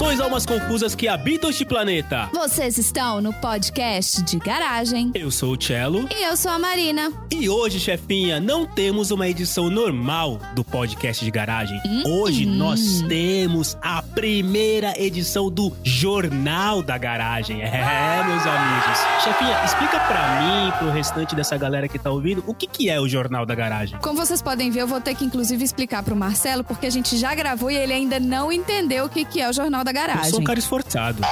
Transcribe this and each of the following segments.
Saudações almas confusas que habitam este planeta. Vocês estão no podcast de garagem. Eu sou o Cello. E eu sou a Marina. E hoje, chefinha, não temos uma edição normal do podcast de garagem. Hum, hoje hum. nós temos a primeira edição do Jornal da Garagem. É, meus amigos. Chefinha, explica pra mim e pro restante dessa galera que tá ouvindo o que, que é o Jornal da Garagem. Como vocês podem ver, eu vou ter que inclusive explicar pro Marcelo, porque a gente já gravou e ele ainda não entendeu o que, que é o Jornal da Eu Garagem. sou um cara esforçado.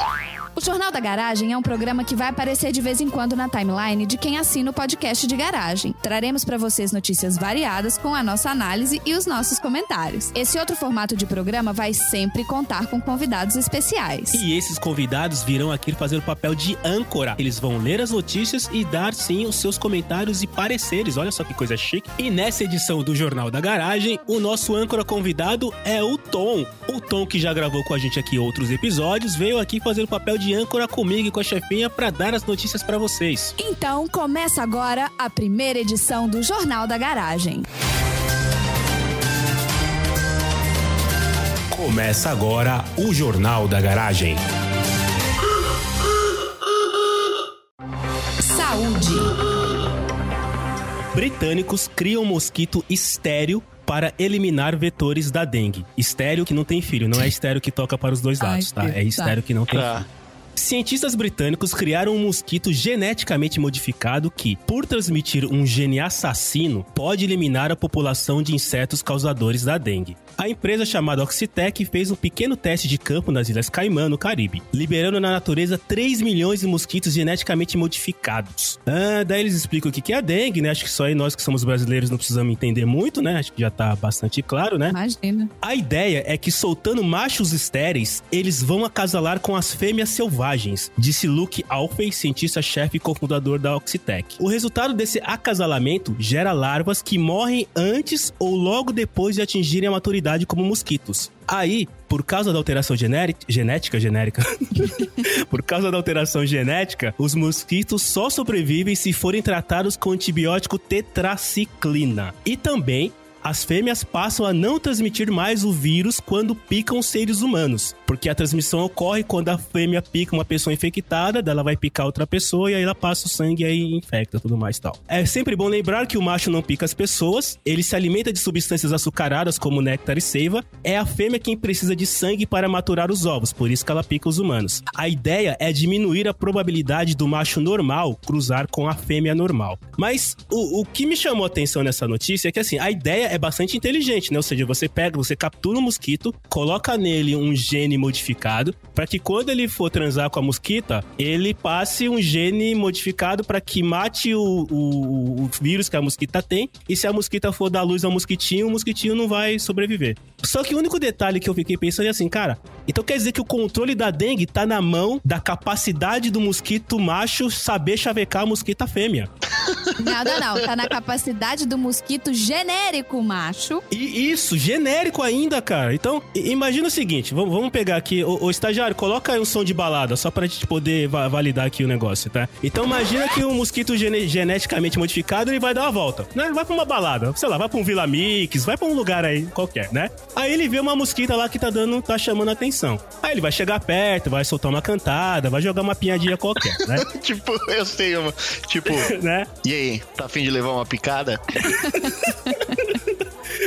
O Jornal da Garagem é um programa que vai aparecer de vez em quando na timeline de quem assina o podcast de garagem. Traremos para vocês notícias variadas com a nossa análise e os nossos comentários. Esse outro formato de programa vai sempre contar com convidados especiais. E esses convidados virão aqui fazer o papel de âncora. Eles vão ler as notícias e dar sim os seus comentários e pareceres. Olha só que coisa chique. E nessa edição do Jornal da Garagem, o nosso âncora convidado é o Tom. O Tom que já gravou com a gente aqui outros episódios, veio aqui fazer o papel de âncora comigo e com a chefinha para dar as notícias para vocês. Então começa agora a primeira edição do Jornal da Garagem. Começa agora o Jornal da Garagem. Saúde. Britânicos criam mosquito estéreo para eliminar vetores da dengue. Estéreo que não tem filho, não é estéreo que toca para os dois Ai, lados, tá? Deus, É estéreo que não tem Tá. filho. Cientistas britânicos criaram um mosquito geneticamente modificado que, por transmitir um gene assassino, pode eliminar a população de insetos causadores da dengue. A empresa chamada Oxitec fez um pequeno teste de campo nas Ilhas Caimã, no Caribe, liberando na natureza 3 milhões de mosquitos geneticamente modificados. Ah, daí eles explicam o que é a dengue, né? Acho que só aí nós que somos brasileiros não precisamos entender muito, né? Acho que já tá bastante claro, né? Imagina. A ideia é que soltando machos estéreis, eles vão acasalar com as fêmeas selvagens, disse Luke Alfey, cientista-chefe e cofundador da Oxitec. O resultado desse acasalamento gera larvas que morrem antes ou logo depois de atingirem a maturidade como mosquitos. Aí, por causa da alteração genética, genérica, por causa da alteração genética, os mosquitos só sobrevivem se forem tratados com antibiótico tetraciclina. E também as fêmeas passam a não transmitir mais o vírus quando picam seres humanos, porque a transmissão ocorre quando a fêmea pica uma pessoa infectada, ela vai picar outra pessoa e aí ela passa o sangue e aí infecta tudo mais tal. É sempre bom lembrar que o macho não pica as pessoas, ele se alimenta de substâncias açucaradas como néctar e seiva, é a fêmea quem precisa de sangue para maturar os ovos, por isso que ela pica os humanos. A ideia é diminuir a probabilidade do macho normal cruzar com a fêmea normal. Mas o, o que me chamou a atenção nessa notícia é que assim, a ideia é bastante inteligente, né? Ou seja, você pega, você captura um mosquito, coloca nele um gene modificado, para que quando ele for transar com a mosquita, ele passe um gene modificado para que mate o, o, o vírus que a mosquita tem, e se a mosquita for dar luz ao mosquitinho, o mosquitinho não vai sobreviver. Só que o único detalhe que eu fiquei pensando é assim, cara, então quer dizer que o controle da dengue tá na mão da capacidade do mosquito macho saber chavecar a mosquita fêmea. Não, não. Tá na capacidade do mosquito genérico macho. E isso, genérico ainda, cara. Então, imagina o seguinte, vamos, vamos pegar aqui, o, o estagiário, coloca aí um som de balada, só pra gente poder va- validar aqui o negócio, tá? Então imagina que um mosquito gene- geneticamente modificado, ele vai dar uma volta, né? Ele vai pra uma balada, sei lá, vai pra um Vila Mix, vai pra um lugar aí qualquer, né? Aí ele vê uma mosquita lá que tá dando, tá chamando a atenção. Aí ele vai chegar perto, vai soltar uma cantada, vai jogar uma pinhadinha qualquer, né? tipo, eu sei uma. Tipo, né? e aí, tá afim de levar uma picada?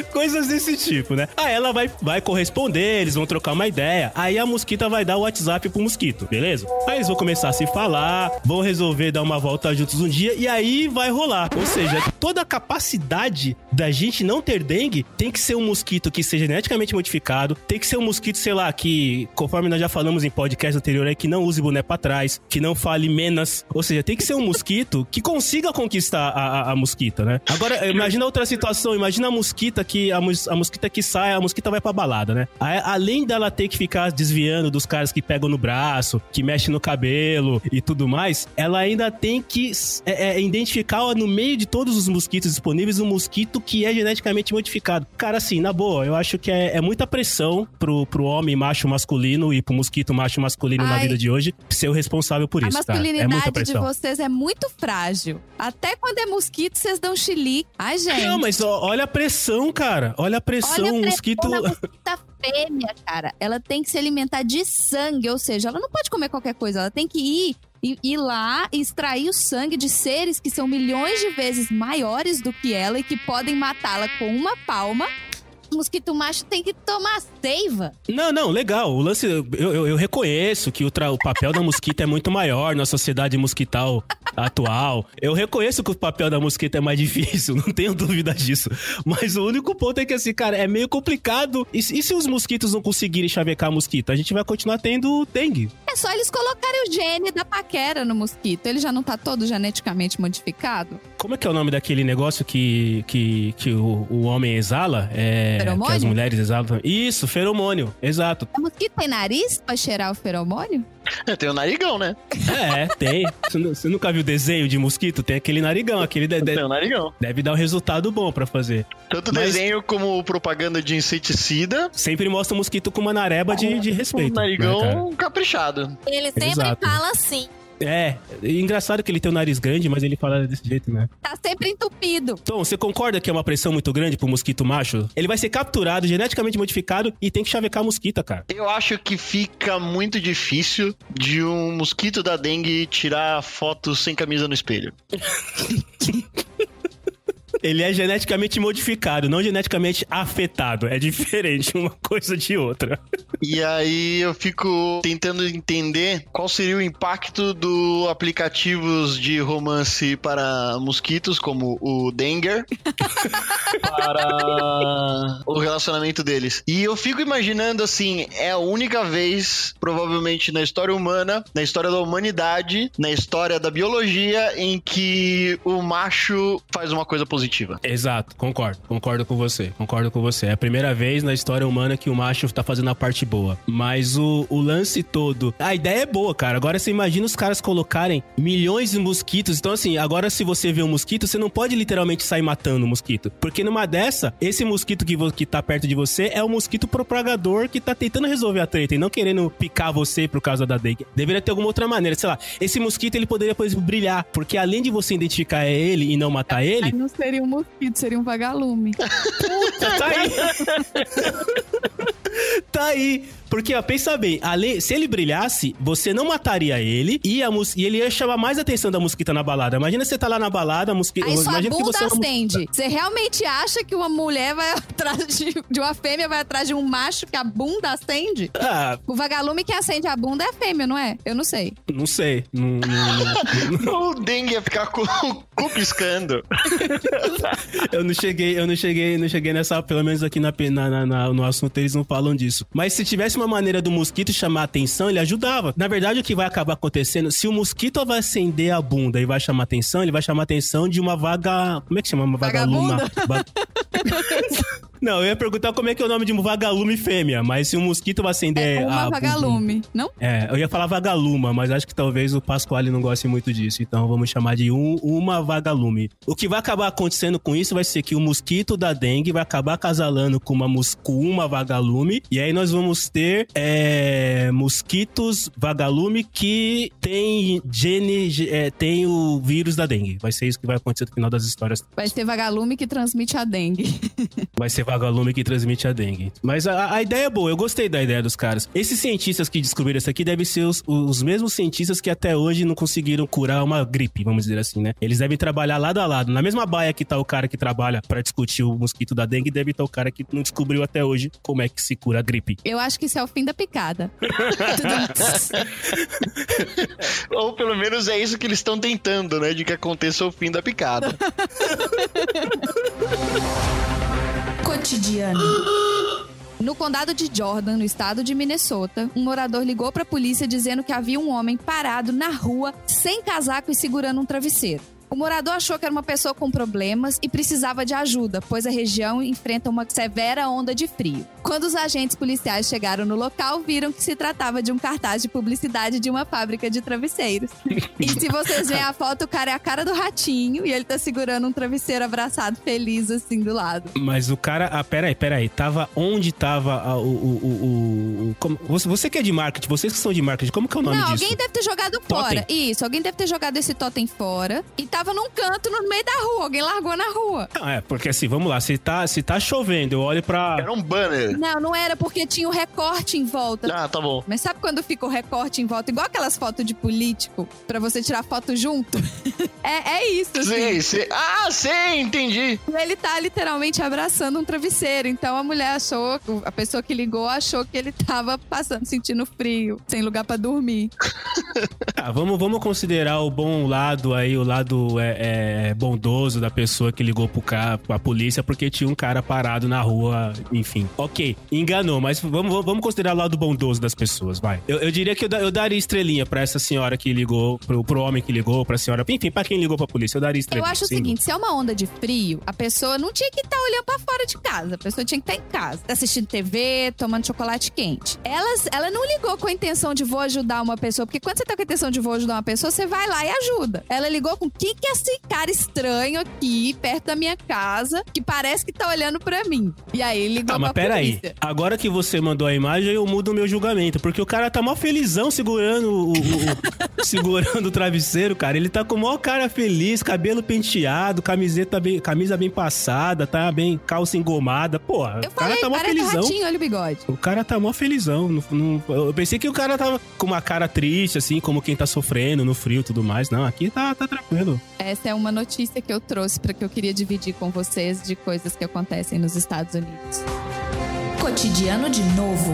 Coisas desse tipo, né? Aí ela vai, vai corresponder, eles vão trocar uma ideia. Aí a mosquita vai dar o WhatsApp pro mosquito, beleza? Aí eles vão começar a se falar, vão resolver dar uma volta juntos um dia e aí vai rolar. Ou seja, toda a capacidade da gente não ter dengue tem que ser um mosquito que seja geneticamente modificado, tem que ser um mosquito, sei lá, que, conforme nós já falamos em podcast anterior aí, que não use boné pra trás, que não fale menos. Ou seja, tem que ser um mosquito que consiga conquistar a, a, a mosquita, né? Agora, imagina outra situação, imagina a mosquita que a, a mosquita que sai, a mosquita vai pra balada, né? Aí, além dela ter que ficar desviando dos caras que pegam no braço, que mexem no cabelo e tudo mais, ela ainda tem que é, é, identificar no meio de todos os mosquitos disponíveis um mosquito que é geneticamente modificado. Cara, assim, na boa, eu acho que é, é muita pressão pro, pro homem macho masculino e pro mosquito macho masculino na Ai. vida de hoje ser o responsável por A isso, tá? É masculinidade muita de pressão. vocês é muito frágil. Até quando é mosquito, vocês dão chilique. Ai, gente. Não, mas ó, olha a pressão, cara. Olha a pressão, Olha a mosquito. mosquita fêmea, cara, ela tem que se alimentar de sangue, ou seja, ela não pode comer qualquer coisa, ela tem que ir e ir lá e extrair o sangue de seres que são milhões de vezes maiores do que ela e que podem matá-la com uma palma. Mosquito macho tem que tomar seiva. Não, não, legal. O lance, eu, eu, eu reconheço que o, tra- o papel da mosquita é muito maior na sociedade mosquital atual. Eu reconheço que o papel da mosquita é mais difícil, não tenho dúvida disso. Mas o único ponto é que, assim, cara, é meio complicado. E, se- e se os mosquitos não conseguirem chavecar a mosquita? A gente vai continuar tendo dengue. É só eles colocarem o gene da paquera no mosquito. Ele já não tá todo geneticamente modificado? Como é que é o nome daquele negócio que, que, que o, o homem exala? É, Feromônio? Que as mulheres exalam. Isso, feromônio. Exato. O mosquito tem nariz pra cheirar o feromônio? É, tem o narigão, né? É, tem. Você nu- Você nunca viu desenho de mosquito? Tem aquele narigão, aquele de- de- Tem o narigão. deve dar um resultado bom pra fazer. Tanto Mas- desenho como propaganda de inseticida. Sempre mostra o mosquito com uma nareba de, de respeito. o narigão né, caprichado. Ele sempre Exato. fala assim. É, e engraçado que ele tem o nariz grande, mas ele fala desse jeito, né? Tá sempre entupido. Tom, você concorda que é uma pressão muito grande pro mosquito macho? Ele vai ser capturado, geneticamente modificado e tem que chavecar a mosquita, cara. Eu acho que fica muito difícil de um mosquito da dengue tirar foto sem camisa no espelho. Ele é geneticamente modificado, não geneticamente afetado. É diferente uma coisa de outra. E aí eu fico tentando entender qual seria o impacto do aplicativos de romance para mosquitos, como o Denger, para o relacionamento deles. E eu fico imaginando assim, é a única vez, provavelmente na história humana, na história da humanidade, na história da biologia, em que o macho faz uma coisa positiva. Exato, concordo. Concordo com você. Concordo com você. É a primeira vez na história humana que o macho tá fazendo a parte boa. Mas o, o lance todo. A ideia é boa, cara. Agora você imagina os caras colocarem milhões de mosquitos. Então, assim, agora se você vê um mosquito, você não pode literalmente sair matando o mosquito. Porque numa dessa, esse mosquito que, que tá perto de você é o mosquito propagador que tá tentando resolver a treta e não querendo picar você por causa da dengue. Deveria ter alguma outra maneira. Sei lá, esse mosquito ele poderia, por exemplo, brilhar. Porque além de você identificar ele e não matar ele, Aí não seria um mosquito, seria um vagalume. Tá aí. tá aí. Porque, ó, pensa bem, se ele brilhasse, você não mataria ele e, a mus- e ele ia chamar mais atenção da mosquita na balada. Imagina você tá lá na balada, a mosquita. Aí sua imagina que bunda você é acende. Você realmente acha que uma mulher vai atrás de, de uma fêmea, vai atrás de um macho que a bunda acende? Ah, O vagalume que acende a bunda é a fêmea, não é? Eu não sei. não sei. Não- não- não- O dengue ia ficar com o cu piscando. eu não cheguei, eu não cheguei, não cheguei nessa, pelo menos aqui na- na- na- no assunto eles não falam disso. Mas se tivesse uma maneira do mosquito chamar atenção, ele ajudava. Na verdade, o que vai acabar acontecendo, se o mosquito vai acender a bunda e vai chamar atenção, ele vai chamar atenção de uma vaga, como é que chama? Uma vagaluma. Va- Não, eu ia perguntar como é que é o nome de um vagalume fêmea, mas se o mosquito vai acender É uma a vagalume, não? é, eu ia falar vagaluma, mas acho que talvez o Pasquale não goste muito disso. Então vamos chamar de um- uma vagalume. O que vai acabar acontecendo com isso vai ser que o mosquito da dengue vai acabar acasalando com uma, mus- com uma vagalume. E aí nós vamos ter é, mosquitos vagalume que tem gene, ge- é, tem o vírus da dengue. Vai ser isso que vai acontecer no final das histórias. Vai ser vagalume que transmite a dengue. Vai ser vagalume que transmite a dengue. Mas a, a ideia é boa, eu gostei da ideia dos caras. Esses cientistas que descobriram isso aqui devem ser os, os mesmos cientistas que até hoje não conseguiram curar uma gripe, vamos dizer assim, né? Eles devem trabalhar lado a lado. Na mesma baia que tá o cara que trabalha pra discutir o mosquito da dengue, deve estar o cara que não descobriu até hoje como é que se cura a gripe. Eu acho que isso é o fim da picada. Ou pelo menos é isso que eles estão tentando, né? De que aconteça o fim da picada. Cotidiano. No condado de Jordan, no estado de Minnesota, um morador ligou para a polícia dizendo que havia um homem parado na rua, sem casaco e segurando um travesseiro. O morador achou que era uma pessoa com problemas e precisava de ajuda, pois a região enfrenta uma severa onda de frio. Quando os agentes policiais chegaram no local, viram que se tratava de um cartaz de publicidade de uma fábrica de travesseiros. E se vocês veem a foto, o cara é a cara do ratinho e ele tá segurando um travesseiro abraçado, feliz assim do lado. Mas o cara. Ah, peraí, peraí. Tava onde tava a- o. o, o, o- você, você que é de marketing, vocês que são de marketing, como que é o nome Não, disso? alguém deve ter jogado fora. Totem. Isso, alguém deve ter jogado esse totem fora. E tava tava num canto no meio da rua, alguém largou na rua. Não, é, porque assim, vamos lá, se tá, se tá chovendo, eu olho pra. Era um banner. Não, não era porque tinha o recorte em volta. Ah, tá bom. Mas sabe quando fica o recorte em volta? Igual aquelas fotos de político, pra você tirar foto junto? é, é isso, assim. Sei, sei. Ah, sei, entendi. E ele tá literalmente abraçando um travesseiro. Então a mulher achou, a pessoa que ligou achou que ele tava passando, sentindo frio, sem lugar pra dormir. Ah, vamos, vamos considerar o bom lado aí, o lado é, é, bondoso da pessoa que ligou pro cara, pra polícia, porque tinha um cara parado na rua, enfim. Ok, enganou, mas vamos, vamos considerar o lado bondoso das pessoas, vai. Eu, eu diria que eu, eu daria estrelinha pra essa senhora que ligou, pro, pro homem que ligou, pra senhora, enfim, pra quem ligou pra polícia, eu daria Eu estrelinha. acho o sem seguinte, se é uma onda de frio, a pessoa não tinha que estar olhando pra fora de casa. A pessoa tinha que estar em casa, tá assistindo TV, tomando chocolate quente. Elas, ela não ligou com a intenção de vou ajudar uma pessoa, porque quando você tá com a intenção de vou ajudar uma pessoa, você vai lá e ajuda. Ela ligou com quem que é esse cara estranho aqui, perto da minha casa, que parece que tá olhando pra mim. E aí ligou Ah, mas pra peraí. polícia. Agora que você mandou a imagem, eu mudo o meu julgamento. Porque o cara tá mó felizão segurando o, o- o- segurando o travesseiro, cara. Ele tá com o maior cara feliz, cabelo penteado, camiseta bem, camisa bem passada, tá bem, calça engomada. Pô, Eu o cara falei, tá mó felizão. ratinho, olha o bigode. O cara tá mó felizão. Não- não- eu pensei que o cara tava com uma cara triste, assim, como quem tá sofrendo no frio e tudo mais. Não, aqui tá, tá tranquilo. Essa é uma notícia que eu trouxe para que eu queria dividir com vocês de coisas que acontecem nos Estados Unidos. Cotidiano de novo.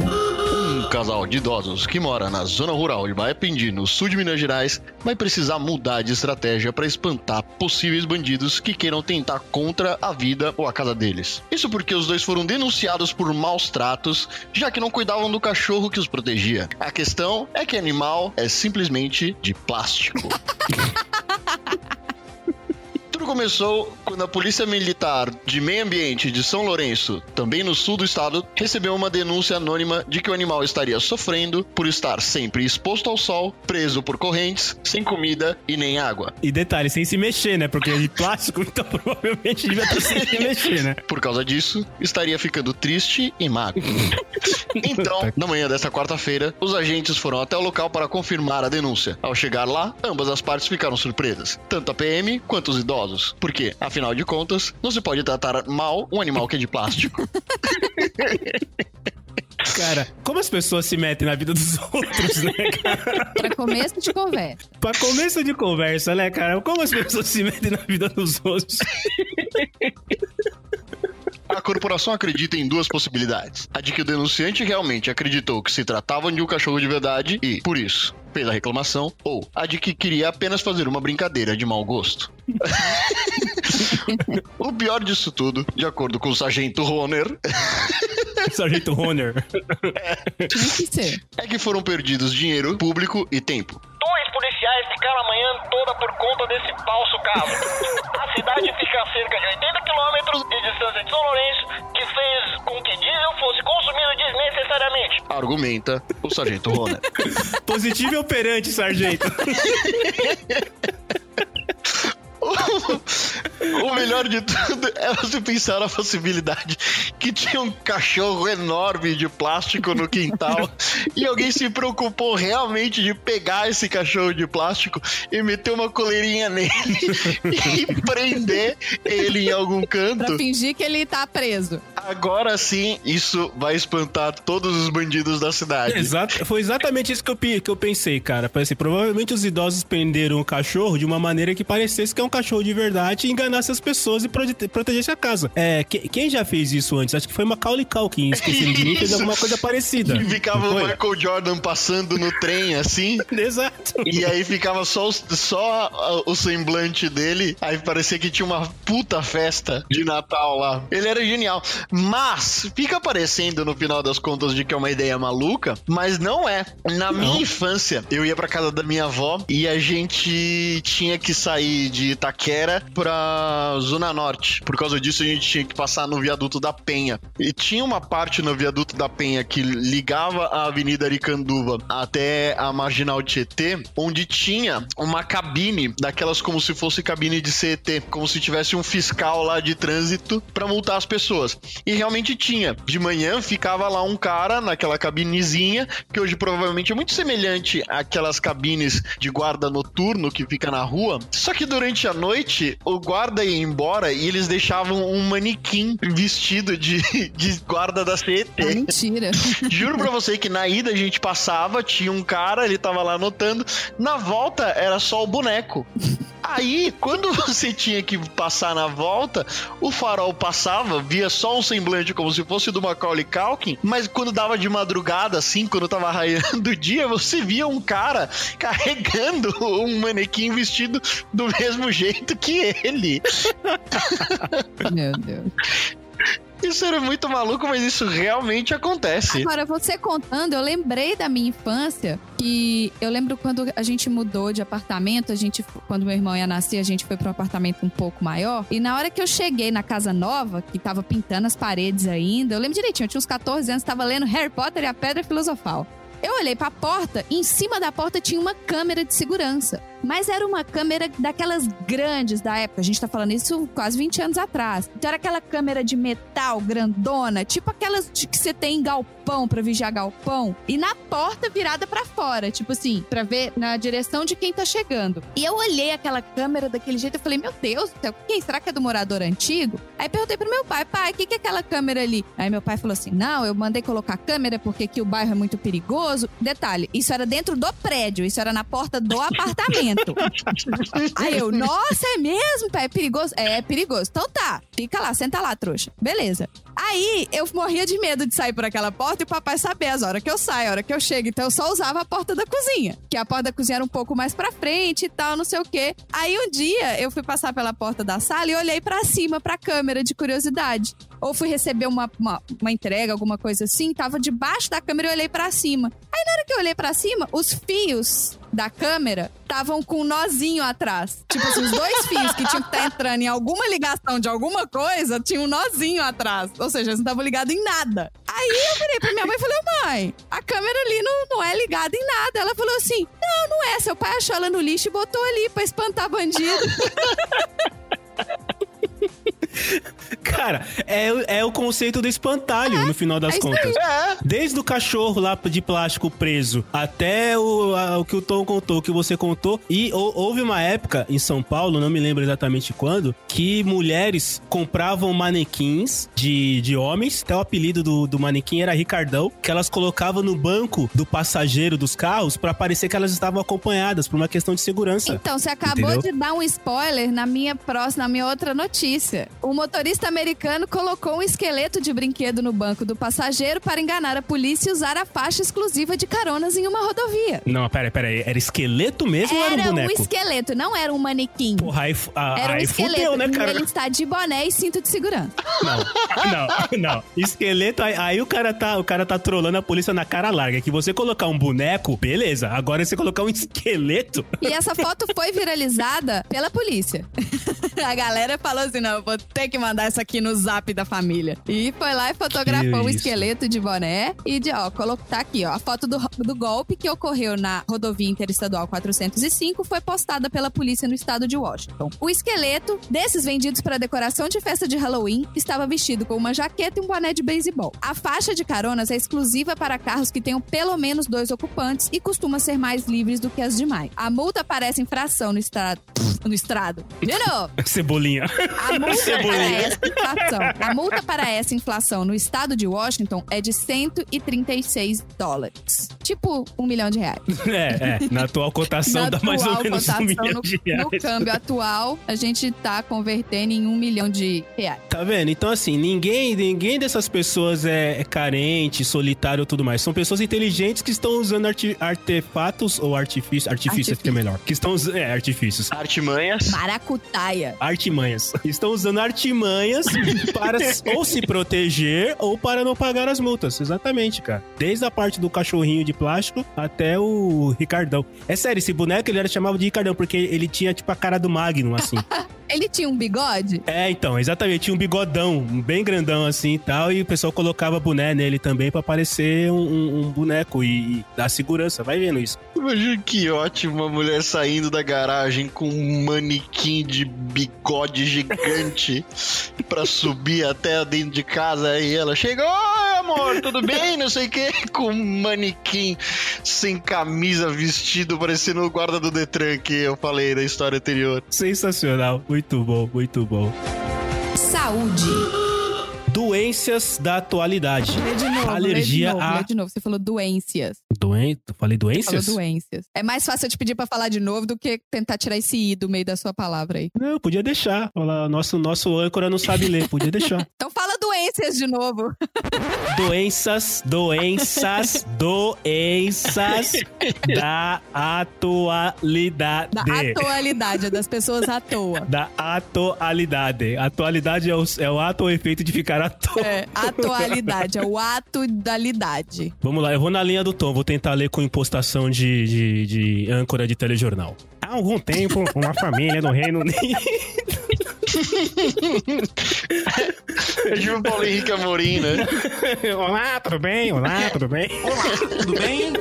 Um casal de idosos que mora na zona rural de Baiapendi, no sul de Minas Gerais, vai precisar mudar de estratégia para espantar possíveis bandidos que queiram tentar contra a vida ou a casa deles. Isso porque os dois foram denunciados por maus tratos, já que não cuidavam do cachorro que os protegia. A questão é que animal é simplesmente de plástico. Começou quando a Polícia Militar de Meio Ambiente de São Lourenço, também no sul do estado, recebeu uma denúncia anônima de que o animal estaria sofrendo por estar sempre exposto ao sol, preso por correntes, sem comida e nem água. E detalhe, sem se mexer, né? Porque é de plástico, então provavelmente devia estar sem se mexer, né? Por causa disso, estaria ficando triste e magro. Então, na manhã desta quarta-feira, os agentes foram até o local para confirmar a denúncia. Ao chegar lá, ambas as partes ficaram surpresas, tanto a PM quanto os idosos. Porque, afinal de contas, não se pode tratar mal um animal que é de plástico. Cara, como as pessoas se metem na vida dos outros, né, cara? Para começo de conversa. Pra começo de conversa, né, cara? Como as pessoas se metem na vida dos outros? A corporação acredita em duas possibilidades. A de que o denunciante realmente acreditou que se tratavam de um cachorro de verdade e, por isso, fez a reclamação, ou a de que queria apenas fazer uma brincadeira de mau gosto. o pior disso tudo, de acordo com o sargento Roner, Sargento que ser. é que foram perdidos dinheiro público e tempo. Dois policiais ficaram a manhã toda por conta desse falso caso. A cidade fica a cerca de 80 quilômetros de distância de São Lourenço, que fez com que diesel fosse consumido desnecessariamente. Argumenta o sargento Roner. Positivo e operante, sargento. O melhor de tudo é você pensar na possibilidade que tinha um cachorro enorme de plástico no quintal e alguém se preocupou realmente de pegar esse cachorro de plástico e meter uma coleirinha nele e prender ele em algum Pra canto. fingir que ele tá preso. Agora sim, isso vai espantar todos os bandidos da cidade. Exato, foi exatamente isso que eu, que eu pensei, cara. Falei assim, provavelmente os idosos prenderam o cachorro de uma maneira que parecesse que é um cachorro de verdade e enganasse as pessoas e prote- protegesse a casa. É, que- quem já fez isso antes? Acho que foi Macaulay Culkin, esqueci de mim, fez alguma coisa parecida. E ficava o? Michael Jordan passando no trem assim. Exato. E aí ficava só, os- só o semblante dele, aí parecia que tinha uma puta festa de Natal lá. Ele era genial. Mas fica parecendo no final das contas de que é uma ideia maluca, mas não é. Na minha infância, eu ia pra casa da minha avó e a gente tinha que sair de Itaquera pra Zona Norte. Por causa disso, a gente tinha que passar no viaduto da Penha. E tinha uma parte no viaduto da Penha que ligava a Avenida Aricanduva até a Marginal Tietê, onde tinha uma cabine, daquelas como se fosse cabine de CET, como se tivesse um fiscal lá de trânsito pra multar as pessoas. E realmente tinha. De manhã ficava lá um cara naquela cabinezinha, que hoje provavelmente é muito semelhante àquelas cabines de guarda noturno que fica na rua. Só que durante a noite, o guarda ia embora e eles deixavam um manequim vestido de, de guarda da CET. É mentira. Juro pra você que na ida a gente passava, tinha um cara, ele tava lá anotando. Na volta era só o boneco. Aí, quando você tinha que passar na volta, o farol passava, via só um semblante como se fosse do Macaulay Culkin, mas quando dava de madrugada, assim, quando tava raiando o dia, você via um cara carregando um manequim vestido do mesmo jeito que ele. Meu Deus. Isso era muito maluco, mas isso realmente acontece. Agora, você contando, eu lembrei da minha infância que eu lembro quando a gente mudou de apartamento, a gente, quando meu irmão ia nascer, a gente foi para um apartamento um pouco maior. E na hora que eu cheguei na casa nova, que tava pintando as paredes ainda, eu lembro direitinho, eu tinha uns 14 anos, tava lendo Harry Potter e a Pedra Filosofal. Eu olhei para a porta e em cima da porta tinha uma câmera de segurança. Mas era uma câmera daquelas grandes da época. A gente tá falando isso quase 20 anos atrás. Então era aquela câmera de metal grandona, tipo aquelas de que você tem em galpão para vigiar galpão, e na porta virada para fora, tipo assim, para ver na direção de quem tá chegando. E eu olhei aquela câmera daquele jeito e falei: "Meu Deus, do céu, quem será que é do morador antigo?" Aí perguntei pro meu pai: "Pai, o que que é aquela câmera ali?" Aí meu pai falou assim: "Não, eu mandei colocar câmera porque aqui o bairro é muito perigoso." Detalhe, isso era dentro do prédio, isso era na porta do apartamento. Aí eu, nossa, é mesmo? É perigoso? É, é perigoso. Então tá, fica lá, senta lá, trouxa. Beleza. Aí eu morria de medo de sair por aquela porta e o papai saber as horas que eu saio, a hora que eu chego. Então eu só usava a porta da cozinha. Que a porta da cozinha era um pouco mais pra frente e tal, não sei o quê. Aí um dia eu fui passar pela porta da sala e olhei para cima, pra câmera de curiosidade. Ou fui receber uma, uma, uma, entrega, alguma coisa assim, tava debaixo da câmera e olhei para cima. Aí na hora que eu olhei para cima, os fios da câmera estavam com um nozinho atrás. Tipo assim, os dois fios que tinham que estar tá entrando em alguma ligação de alguma coisa, tinha um nozinho atrás. Ou seja, eles não estavam ligados em nada. Aí eu virei pra minha mãe e falei, mãe, a câmera ali não, não é ligada em nada. Ela falou assim, não, não é. Seu pai achou ela no lixo e botou ali pra espantar bandido. Cara, é, é o conceito do espantalho, é, no final das é contas. É. Desde o cachorro lá de plástico preso até o, a, o que o Tom contou, o que você contou. E ou, houve uma época em São Paulo, não me lembro exatamente quando, que mulheres compravam manequins de, de homens. Até o apelido do, do manequim era Ricardão, que elas colocavam no banco do passageiro dos carros para parecer que elas estavam acompanhadas por uma questão de segurança. Então, você acabou Entendeu? de dar um spoiler na minha próxima, na minha outra notícia. O motorista americano colocou um esqueleto de brinquedo no banco do passageiro para enganar a polícia e usar a faixa exclusiva de caronas em uma rodovia. Não, pera, pera aí. Era esqueleto mesmo era ou era um boneco? Era um esqueleto, não era um manequim. Porra, aí, a, era um aí esqueleto. Fudeu, né, cara? Ele está de boné e cinto de segurança. Não, não, não. Esqueleto, aí, aí, o cara tá, o cara tá trolando a polícia na cara larga. Que você colocar um boneco, beleza. Agora você colocar um esqueleto. E essa foto foi viralizada pela polícia. a galera falou assim: não, vou ter que mandar essa aqui no zap da família. E foi lá e fotografou o esqueleto de boné e de, ó, tá aqui, ó, a foto do, do golpe que ocorreu na rodovia interestadual 405 foi postada pela polícia no estado de Washington. O esqueleto, desses vendidos para decoração de festa de Halloween, estava vestido com uma jaqueta e um boné de beisebol. A faixa de caronas é exclusiva para carros que tenham pelo menos dois ocupantes e costuma ser mais livres do que as demais. A multa parece infração no estrado. No estrado. De novo. Cebolinha. A multa Cebolinha. inflação. A multa para essa inflação no estado de Washington é de 136 dólares. Tipo um milhão de reais. É, é. Na atual cotação Na dá mais ou menos um milhão no, de reais. No câmbio atual, a gente tá convertendo em um milhão de reais. Tá vendo? Então, assim, ninguém, ninguém dessas pessoas é, é carente, solitário ou tudo mais. São pessoas inteligentes que estão usando arti artefatos ou artifícios. Artifícios que é melhor. Que estão usando. É, artifícios. Artimanhas. Maracutaia. Artimanhas. Estão usando artimanhas para ou se proteger ou para não pagar as multas. Exatamente, cara. Desde a parte do cachorrinho de plástico até o Ricardão. É sério, esse boneco ele era chamado de Ricardão porque ele tinha tipo a cara do Magnum, assim. Ele tinha um bigode? É, então, exatamente. Tinha um bigodão bem grandão assim e tal. E o pessoal colocava boné nele também pra parecer um, um, um boneco e, e, dar segurança. Vai vendo isso. Imagina que ótimo uma mulher saindo da garagem com um manequim de bigode gigante pra subir até dentro de casa. Aí ela chega, oi amor, tudo bem? Não sei o que, com um manequim sem camisa, vestido, parecendo o guarda do Detran que eu falei na história anterior. Sensacional. Muito bom, muito bom. Saúde. Doenças da atualidade. Lê de novo, Alergia lê de novo, a- lê de novo. Você falou doenças. Doen... Falei Falou doenças? doenças. É mais fácil eu te pedir pra falar de novo do que tentar tirar esse i do meio da sua palavra aí. Não, podia deixar. Falar, Nosso, nosso âncora não sabe ler, podia deixar. Então fala doenças de novo. Doenças, doenças, doenças da atualidade. Da atualidade, é das pessoas à toa. Da atualidade. Atualidade é o, é o ato ou efeito de ficar à toa. É, atualidade, é o ato da lidade. Vamos lá, eu vou na linha do tom, vou tentar ler com impostação de, de, de âncora de telejornal. Há algum tempo, uma família do Reino Unido. É tipo o Paulo Henrique Amorim, né? Olá, tudo bem? Olá, tudo bem? Tudo bem?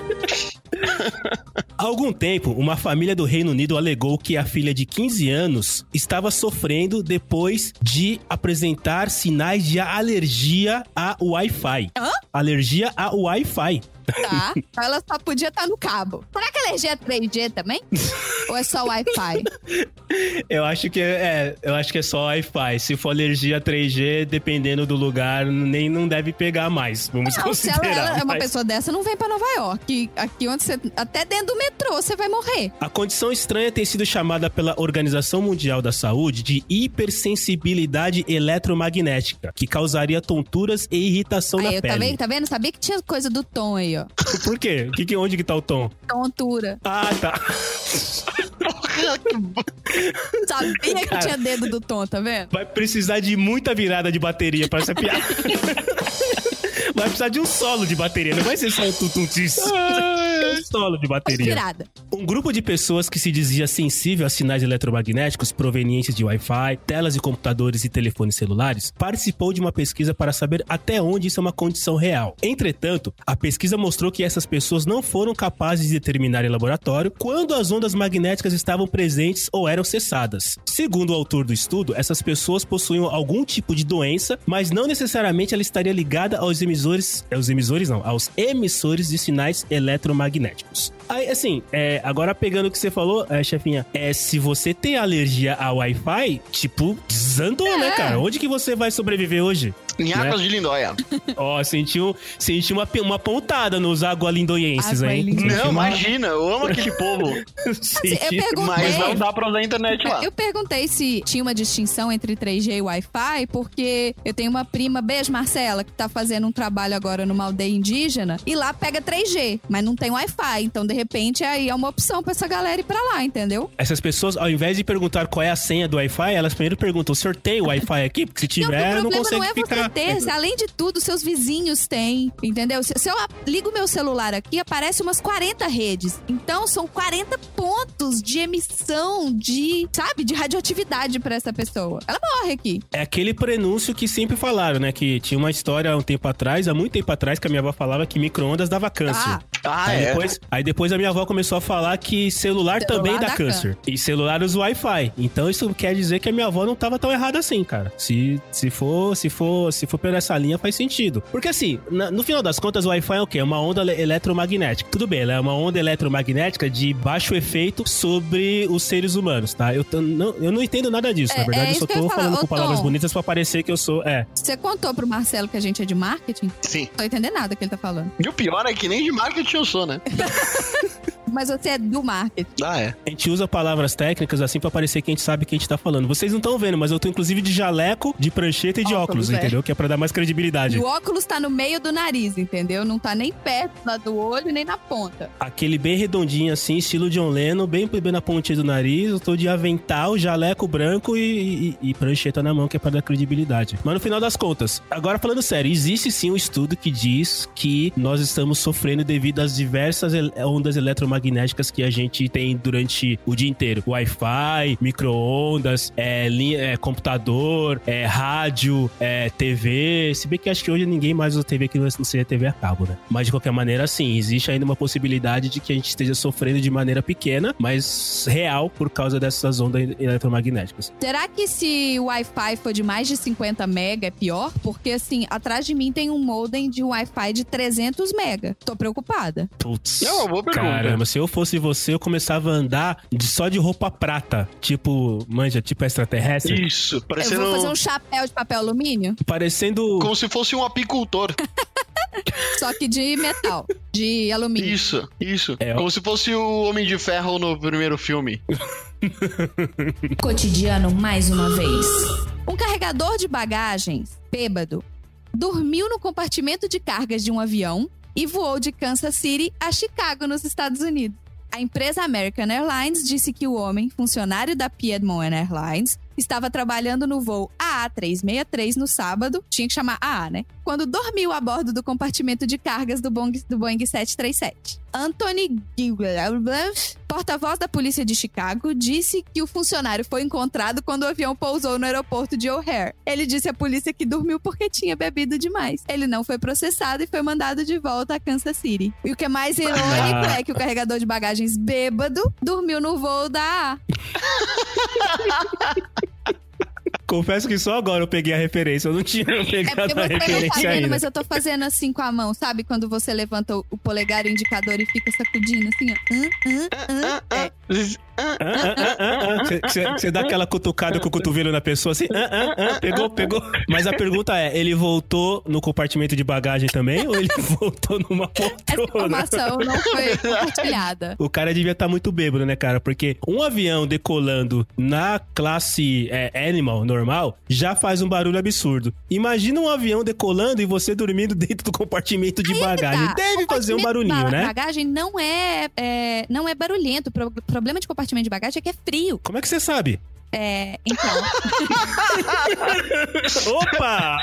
Há algum tempo, uma família do Reino Unido alegou que a filha de 15 anos estava sofrendo depois de apresentar sinais de alergia a Wi-Fi. Hã? Alergia a Wi-Fi. Tá? Ela só podia estar no cabo. Será que a alergia é 3G também? Ou é só Wi-Fi? Eu acho que é, eu acho que é só Wi-Fi. Se for alergia 3G, dependendo do lugar, nem não deve pegar mais. Vamos Não, se ela, considerar. ela é uma mas- pessoa dessa, não vem pra Nova York. Aqui onde você. Até dentro do metrô você vai morrer. A condição estranha tem sido chamada pela Organização Mundial da Saúde de hipersensibilidade eletromagnética, que causaria tonturas e irritação na Aí, eu, tá, pele. vendo, tá vendo? Sabia que tinha coisa do tom aí, ó. Por quê? Que, que, onde que tá o tom? Tontura. Ah, tá. Sabia que Cara. tinha dedo do tom, tá vendo? Vai precisar de muita virada de bateria pra essa piada. Vai precisar de um solo de bateria, não vai ser só um tutuntis. É um solo de bateria. Virada. Um grupo de pessoas que se dizia sensível a sinais eletromagnéticos provenientes de Wi-Fi, telas de computadores e telefones celulares participou de uma pesquisa para saber até onde isso é uma condição real. Entretanto, a pesquisa mostrou que essas pessoas não foram capazes de determinar em laboratório quando as ondas magnéticas estavam presentes ou eram cessadas. Segundo o autor do estudo, essas pessoas possuíam algum tipo de doença, mas não necessariamente ela estaria ligada aos emissores, aos emissores não, aos emissores de sinais eletromagnéticos. Aí, assim, é, agora pegando o que você falou, é, chefinha, é, se você tem alergia a Wi-Fi, tipo, desandou, né, cara? Onde que você vai sobreviver hoje? Em Águas de Lindóia. Ó, sentiu, sentiu uma, pe- uma pontada nos agualindoienses, hein? Agualindoenses. Não, imagina, eu amo aquele povo. Senti- eu perguntei- Mas não dá pra usar a internet lá. Eu perguntei se tinha uma distinção entre 3G e Wi-Fi, porque eu tenho uma prima, beijo Marcela, que tá fazendo um trabalho agora numa aldeia indígena, e lá pega 3G, mas não tem Wi-Fi. Então, de repente, aí é uma opção pra essa galera ir pra lá, entendeu? Essas pessoas, ao invés de perguntar qual é a senha do Wi-Fi, elas primeiro perguntam: o senhor tem Wi-Fi aqui? Porque se Não, tiver, não, o problema consegue não é ficar. Além de tudo, seus vizinhos têm, entendeu? Se, se eu ligo meu celular aqui, aparece umas 40 redes. Então, são 40 pontos de emissão de, sabe, de radioatividade pra essa pessoa. Ela morre aqui. É aquele prenúncio que sempre falaram, né? Que tinha uma história há um tempo atrás, há muito tempo atrás, que a minha avó falava que micro-ondas dava câncer. Ah, Ah, aí, é. depois, aí depois a minha avó começou a falar que celular, Celular também dá dá câncer. E celular usa Wi-Fi. Então isso quer dizer que a minha avó não tava tão errada assim, cara. Se, se for, se for, se for por essa linha, faz sentido. Porque assim, na- no final das contas, o Wi-Fi é o quê? É uma onda ele- eletromagnética. Tudo bem, ela é uma onda eletromagnética de baixo efeito sobre os seres humanos, tá? Eu, não, eu não entendo nada disso. É- na verdade, é eu só eu tô falar. falando Ô, com palavras Tom. bonitas pra parecer que eu sou. É. Você contou pro Marcelo que a gente é de marketing? Sim. Não tô entendendo nada que ele tá falando. E o pior é que nem de marketing eu sou, né? Mas você é do marketing. Ah, é. A gente usa palavras técnicas assim pra parecer que a gente sabe o que a gente tá falando. Vocês não estão vendo, mas eu tô inclusive de jaleco, de prancheta e de óculos, Óculos, é. entendeu? Que é pra dar mais E credibilidade. o óculos tá no meio do nariz, entendeu? Não tá nem perto lá do olho, nem na ponta. Aquele bem redondinho assim, estilo John Lennon, bem, bem na pontinha do nariz. Eu tô de avental, jaleco branco e, e- e prancheta na mão, que é pra dar credibilidade. Mas no final das contas, agora falando sério, existe sim um estudo que diz que nós estamos sofrendo devido às diversas ondas eletromagnéticas eletromagnéticas que a gente tem durante o dia inteiro. Wi-Fi, micro-ondas, é, é, computador, é, rádio, é, TV. Se bem que acho que hoje ninguém mais usa TV que não seja TV a cabo, né? Mas de qualquer maneira, sim, existe ainda uma possibilidade de que a gente esteja sofrendo de maneira pequena, mas real por causa dessas ondas eletromagnéticas. Será que se o Wi-Fi for de mais de 50 mega é pior? Porque assim, atrás de mim tem um modem de Wi-Fi de 300 mega. Tô preocupada. Putz. É uma boa pergunta. Caramba, se eu fosse você, eu começava a andar de, só de roupa prata. Tipo, manja, tipo extraterrestre. Isso, Eu parecendo vou fazer um chapéu de papel alumínio, Parecendo. como se fosse um apicultor. só que de metal, de alumínio. Isso, isso. É, Como se fosse o Homem de Ferro no primeiro filme. Cotidiano mais uma vez. Um carregador de bagagens, bêbado, dormiu no compartimento de cargas de um avião e voou de Kansas City a Chicago, nos Estados Unidos. A empresa American Airlines disse que o homem, funcionário da Piedmont Airlines, estava trabalhando no voo AA363 no sábado, tinha que chamar AA, né? Quando dormiu a bordo do compartimento de cargas do Boeing, do Boeing 737. Anthony Gilbert, porta-voz da polícia de Chicago, disse que o funcionário foi encontrado quando o avião pousou no aeroporto de O'Hare. Ele disse à polícia que dormiu porque tinha bebido demais. Ele não foi processado e foi mandado de volta a Kansas City. E o que é mais irônico Ah. é que o carregador de bagagens bêbado dormiu no voo da AA. Confesso que só agora eu peguei a referência. Eu não tinha É pegado porque a tá referência vendo, ainda. mas eu tô fazendo assim com a mão, sabe? Quando você levanta o polegar o indicador e fica sacudindo assim, ó. Hum, hum, hum. É. Você- dá aquela cutucada com o cotovelo na pessoa assim. ah, ah, ah, pegou, pegou. Mas a pergunta é: ele voltou no compartimento de bagagem também ou ele voltou numa Essa poltrona? informação não foi compartilhada. O cara devia estar muito bêbado, né, cara? Porque um avião decolando na classe é, animal, normal, já faz um barulho absurdo. Imagina um avião decolando e você dormindo dentro do compartimento de bagagem. Tá, Deve fazer um barulhinho, ba- né? bagagem não é, é, não é barulhento. O pro- problema de compartimento de bagagem é que é frio. Como é que você sabe? É, então, Opa!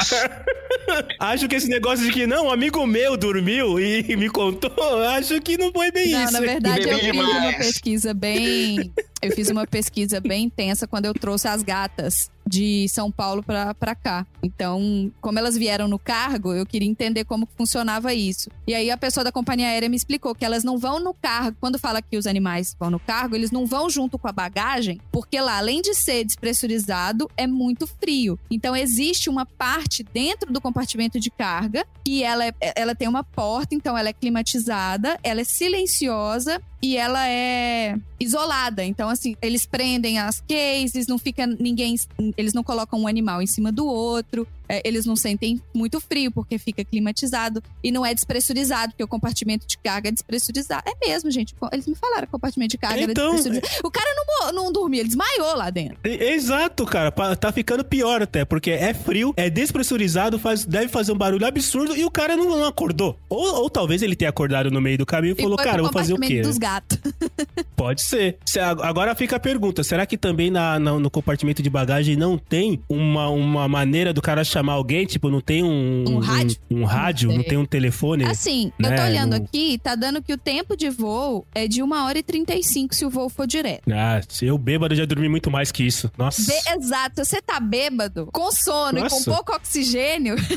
acho que esse negócio de que não, um amigo meu dormiu e me contou, acho que não foi bem não, isso. na verdade eu fiz uma pesquisa bem, eu fiz uma pesquisa bem intensa quando eu trouxe as gatas de São Paulo pra cá. Então, como elas vieram no cargo, eu queria entender como funcionava isso. E aí a pessoa da companhia aérea me explicou que elas não vão no cargo, quando fala que os animais vão no cargo, eles não vão junto com a bagagem, porque lá, além de ser despressurizado, é muito frio. Então, existe uma parte dentro do compartimento de carga que ela, é- ela tem uma porta, então ela é climatizada, ela é silenciosa e ela é isolada. Então, assim, eles prendem as cases, não fica ninguém. Eles não colocam um animal em cima do outro. É, eles não sentem muito frio porque fica climatizado e não é despressurizado, porque o compartimento de carga é despressurizado. É mesmo, gente. Eles me falaram que o compartimento de carga Então, era despressurizado. O cara não, não dormia, ele desmaiou lá dentro. E- Exato, cara. Tá ficando pior até, porque é frio, é despressurizado, faz, deve fazer um barulho absurdo e o cara não, não acordou. Ou, ou talvez ele tenha acordado no meio do caminho e falou, foi cara, vou fazer o quê? compartimento né?" dos gatos. Pode ser. Se- Agora fica a pergunta: será que também na, na- no compartimento de bagagem não tem uma, uma maneira do cara chamar alguém? Tipo, não tem um. Um rádio? Um, um rádio, Não não sei. tem um telefone? Assim, eu tô né, olhando no- aqui, tá dando que o tempo de voo é de 1 hora e 35 se o voo for direto. Ah, se eu bêbado já dormi muito mais que isso. Nossa. Be- Exato, você tá bêbado, com sono e Nossa. com pouco oxigênio.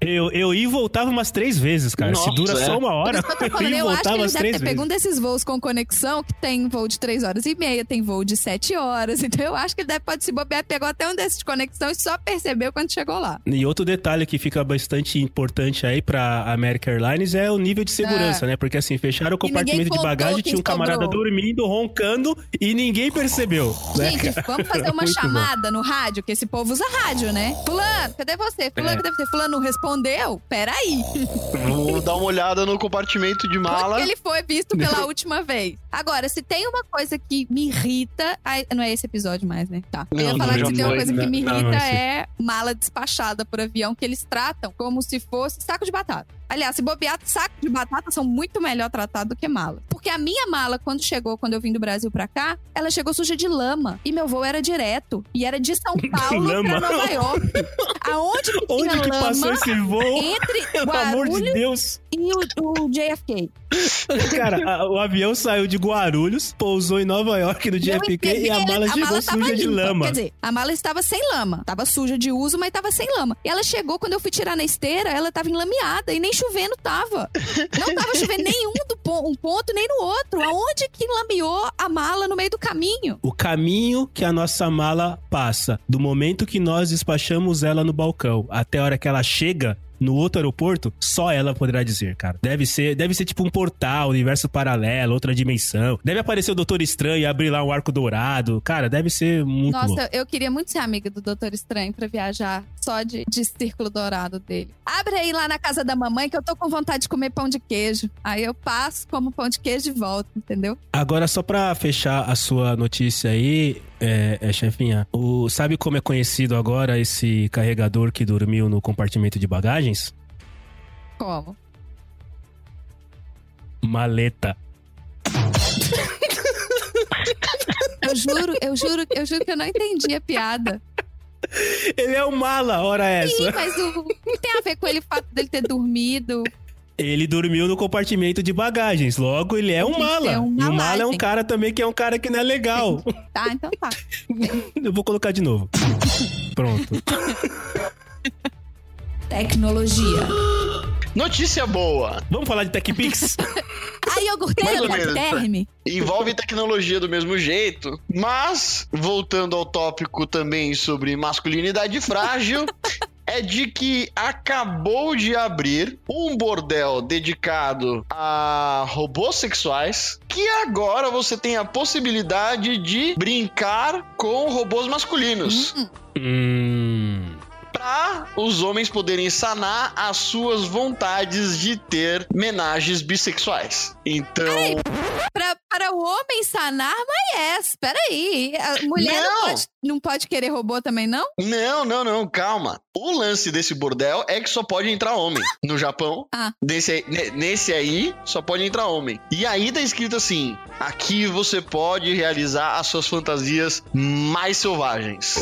Eu, eu ia e voltava umas três vezes, cara. se Nossa, dura é. só uma hora, eu eu falando, ia e eu acho que voltava ele umas deve três ter pego um vezes. desses voos com conexão, que tem voo de 3 horas e meia, tem voo de 7 horas. Então eu acho que ele deve, pode se bobear, pegou até um desses de conexão e só percebeu quando chegou lá. E outro detalhe que fica bastante importante aí pra American Airlines é o nível de segurança, né? Porque assim, fecharam o compartimento de bagagem, tinha um camarada sobrou. dormindo, roncando e ninguém percebeu. né, Gente, vamos fazer uma Muito bom. chamada no rádio, que esse povo usa rádio, né? Fulano, cadê você? Fulano, É. cadê você? Fulano não respondeu? Peraí. Vou dar uma olhada no compartimento de mala. que ele foi visto pela última vez? Agora, se tem uma coisa que me irrita. ai, não é esse episódio mais, né? Tá. eu ia Não, falar não, que se tem uma coisa que me Não, irrita não, esse- é mala despachada por avião, que eles tratam como se fosse saco de batata. Aliás, se bobear, saco de batata são muito melhor tratados do que mala. Porque a minha mala, quando chegou, quando eu vim do Brasil pra cá, ela chegou suja de lama. E meu voo era direto. E era de São Paulo pra Lama? Nova York. Aonde que Onde tinha que lama passou esse voo? entre Pelo amor de Guarulhos Deus. e o, o JFK. Cara, a- o avião saiu de Guarulhos, pousou em Nova York no JFK e a mala chegou tava suja de limpa. lama. Quer dizer, a mala estava sem lama. Tava suja de uso, mas tava sem lama. E ela chegou, quando eu fui tirar na esteira, ela tava enlameada e nem chovendo tava. Não tava chovendo nenhum do po- um ponto nem no outro. Aonde que enlameou a mala no meio do caminho? O caminho que a nossa mala passa, do momento que nós despachamos ela no balcão até a hora que ela chega no outro aeroporto, só ela poderá dizer, cara. Deve ser, deve ser tipo um portal, universo paralelo, outra dimensão. Deve aparecer o Doutor Estranho e abrir lá um arco dourado. Cara, deve ser muito Nossa, louco. eu queria muito ser amiga do Doutor Estranho pra viajar só de, de círculo dourado dele. Abre aí lá na casa da mamãe que eu tô com vontade de comer pão de queijo. Aí eu passo, como pão de queijo e volto, entendeu? Agora, só pra fechar a sua notícia aí, é, é, chefinha, o, sabe como é conhecido agora esse carregador que dormiu no compartimento de bagagens? Como? Maleta. Eu juro, eu juro, eu juro que eu não entendi a piada. Ele é um mala, ora Sim, essa. mas o, o que tem a ver com ele o fato dele ter dormido? Ele dormiu no compartimento de bagagens, logo ele é um mala. ser um e o mala é um cara também que é um cara que não é legal. Tá, então tá. Eu vou colocar de novo. Pronto. Tecnologia. Notícia boa. Vamos falar de TechPix? A iogurteira Mais ou da menos. Terme. Envolve tecnologia do mesmo jeito, mas voltando ao tópico também sobre masculinidade frágil, é de que acabou de abrir um bordel dedicado a robôs sexuais, que agora você tem a possibilidade de brincar com robôs masculinos. Hum, hum. Pra os homens poderem sanar as suas vontades de ter menagens bissexuais. Então. pra, para o homem sanar, mas é. Espera aí. A mulher não. Não. pode, não pode querer robô também, não? Não, não, não, calma. O lance desse bordel é que só pode entrar homem. No Japão, Ah. nesse, nesse aí, só pode entrar homem. E aí tá escrito assim: aqui você pode realizar as suas fantasias mais selvagens.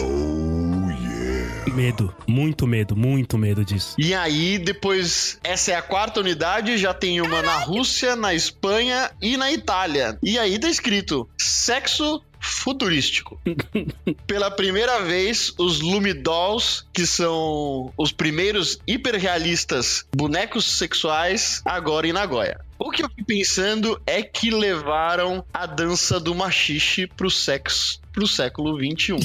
Medo. Muito medo, muito medo disso. E aí, depois, essa é a quarta unidade, já tem uma na Rússia, na Espanha e na Itália. E aí tá escrito: sexo futurístico. Pela primeira vez, os Lumidolls, que são os primeiros hiperrealistas bonecos sexuais, agora em Nagoya. O que eu fiquei pensando é que levaram a dança do machixe pro sexo pro século 21.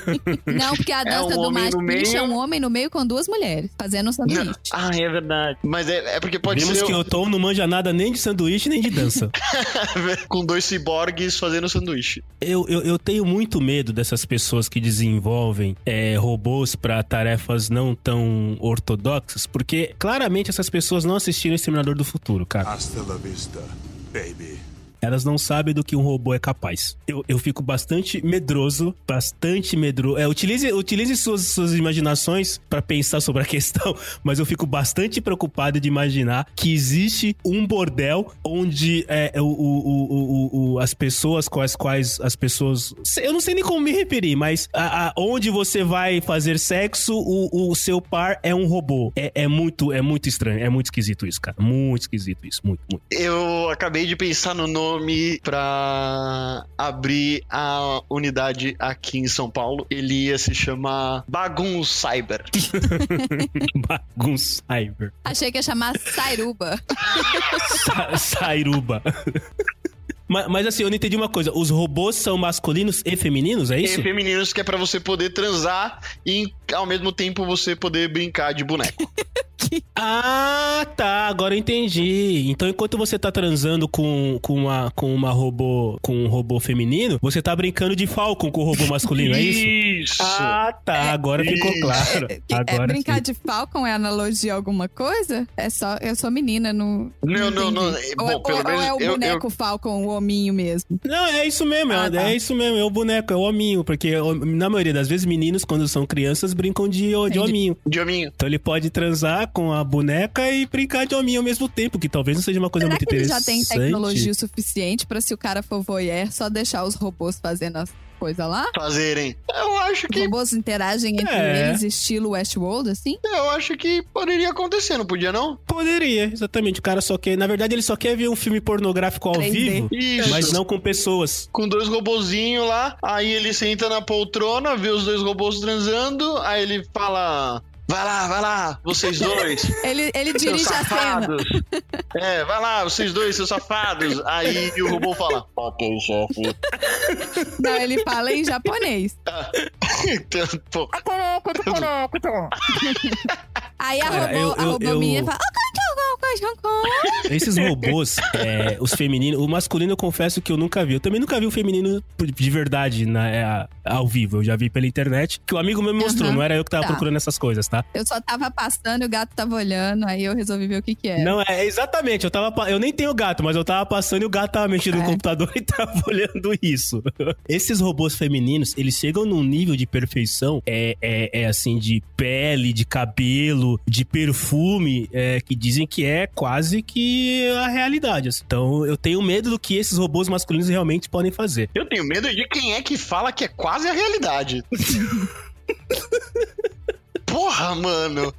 Não, porque a É dança um do no machixe é meio. um homem no meio com duas mulheres, fazendo um sanduíche. ah, é verdade. Mas é, é porque pode Vimos ser que o Tom não manja nada nem de sanduíche nem de dança. com dois ciborgues fazendo sanduíche. Eu, eu, eu tenho muito medo dessas pessoas que desenvolvem é, robôs para tarefas não tão ortodoxas, porque claramente essas pessoas não assistiram Exterminador do Futuro, cara. Hasta la vista, baby. Elas não sabem do que um robô é capaz. Eu, eu fico bastante medroso, bastante medroso. É, utilize, utilize suas, suas imaginações para pensar sobre a questão, mas eu fico bastante preocupado de imaginar que existe um bordel onde é, o, o, o, as pessoas com as quais as pessoas. Eu não sei nem como me referir, mas a, a- onde você vai fazer sexo, o, o seu par é um robô. É, é muito, é muito estranho, é muito esquisito isso, cara. Muito esquisito isso, muito, muito. Eu acabei de pensar no nome pra abrir a unidade aqui em São Paulo. Ele ia se chamar Bagun Cyber. Bagunça cyber. Achei que ia chamar Sairuba. Sa Sairuba. mas, mas assim, eu não entendi uma coisa. Os robôs são masculinos e femininos, é isso? E femininos que é pra você poder transar e ao mesmo tempo você poder brincar de boneco. Ah, tá. Agora eu entendi. Então, enquanto você tá transando com, com, uma, com uma robô com um robô feminino, você tá brincando de Falcon com o robô masculino, é isso? Isso. Ah, tá. Agora ficou claro. Que- é Agora brincar sim. de Falcon é analogia a alguma coisa? É só, eu sou menina, não. Não, não, não. Bom, ou, é- pelo ou- ou menos é o eu- boneco Falcon, o hominho mesmo. Não, é isso mesmo. Ah, é, tá. é isso mesmo. É o boneco, é o hominho. Porque na maioria das vezes, meninos, quando são crianças, brincam de, de hominho. De hominho. Então ele pode transar com a boneca e brincar de hominho ao mesmo tempo, que talvez não seja uma coisa Será muito que ele já interessante. tem tecnologia o suficiente pra se o cara for voyeur, só deixar os robôs fazendo as coisas lá? Fazerem. Eu acho Os que. robôs interagem entre É. eles, estilo Westworld, assim? Eu acho que poderia acontecer, não podia, não? Poderia, exatamente. O cara só quer. Na verdade, ele só quer ver um filme pornográfico ao 3D. vivo, Isso. mas não com pessoas. Com dois robozinhos lá, aí ele senta na poltrona, vê os dois robôs transando, aí ele fala. Vai lá, vai lá, vocês dois. Ele, ele Seus dirige a cena. safados. É, vai lá, vocês dois, seus safados. Aí o robô fala, ok, chefe. Não, ele fala em japonês. Então, pô, Aí a Cara, robô, eu- a eu- robôminha eu- fala. Esses robôs, é, os femininos, o masculino eu confesso que eu nunca vi. Eu também nunca vi o feminino de verdade na, é, ao vivo. Eu já vi pela internet, que o amigo meu me mostrou, Aham. não era eu que tava Tá. procurando essas coisas, tá? Eu só tava passando e o gato tava olhando, aí eu resolvi ver o que que era. Não, é exatamente. Eu tava. Eu nem tenho gato, mas eu tava passando e o gato tava mexendo no É. computador e tava olhando isso. Esses robôs femininos, eles chegam num nível de perfeição, é, é, é assim, de pele, de cabelo, de perfume, é, que dizem que é quase que a realidade. assim. Então eu tenho medo do que esses robôs masculinos realmente podem fazer. eu tenho medo de quem é que fala que é quase a realidade. Porra, mano.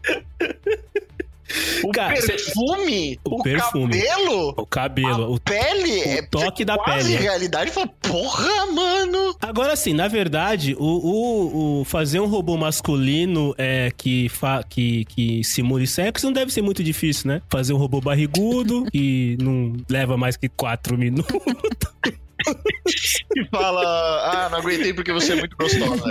O Cara, perfume, O o, perfume. cabelo, O cabelo, a o pele, o é toque é da quase pele, realidade. Fala, porra, mano. Agora sim, na verdade, o, o- o fazer um robô masculino é, que, fa, que, que simule sexo não deve ser muito difícil, né? Fazer um robô barrigudo que não leva mais que quatro minutos. E fala, ah, não aguentei porque você é muito gostosa.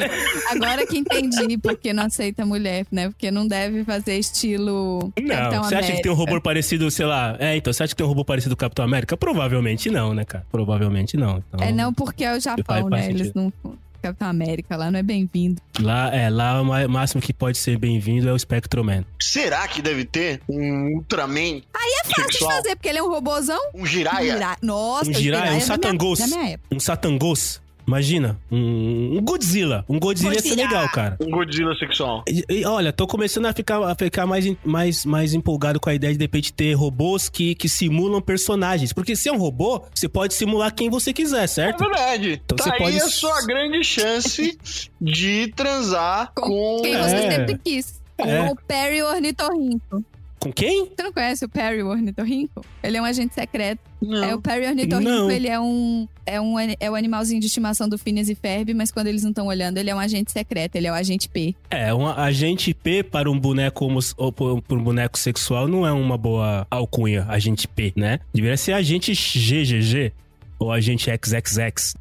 Agora que entendi porque não aceita mulher, né? Porque não deve fazer estilo. Não, Capitão você acha que tem um robô parecido, sei lá... É, então, você acha que tem um robô parecido com o Capitão América? Provavelmente não, né, cara? Provavelmente não. Então, É não porque é o Japão, né? sentido. Eles não. Capitão América lá não é bem-vindo. Lá, é, lá o máximo que pode ser bem-vindo é o Spectroman. Será que deve ter um Ultraman É fácil de sexual? fazer, porque ele é um robôzão. Um Jiraya? Jira- Nossa, Um Jiraiya, um é Satangos. Da minha época. Um Satangos. Imagina, um, um Godzilla. Um Godzilla ia ser legal, cara. Um Godzilla sexual. E, e, olha, tô começando a ficar, a ficar mais, mais, mais empolgado com a ideia de de repente ter robôs que, que simulam personagens. Porque se é um robô, você pode simular quem você quiser, É certo? verdade. Então tá você aí pode- a sua grande chance de transar Com com. quem você É. sempre quis. Com É. o Perry Ornitorrinco. Com quem? Você não conhece o Perry Ornitorrinco? Ele é um agente secreto. Não. É, o Perry Ornitorrinco, Não. ele é um, é, um, é o animalzinho de estimação do Phineas e Ferb, mas quando eles não estão olhando, ele é um agente secreto, ele é o agente P. É, um agente P para um boneco homo- ou para um boneco sexual não é uma boa alcunha, agente P, né? Deveria ser agente GGG ou agente XXX.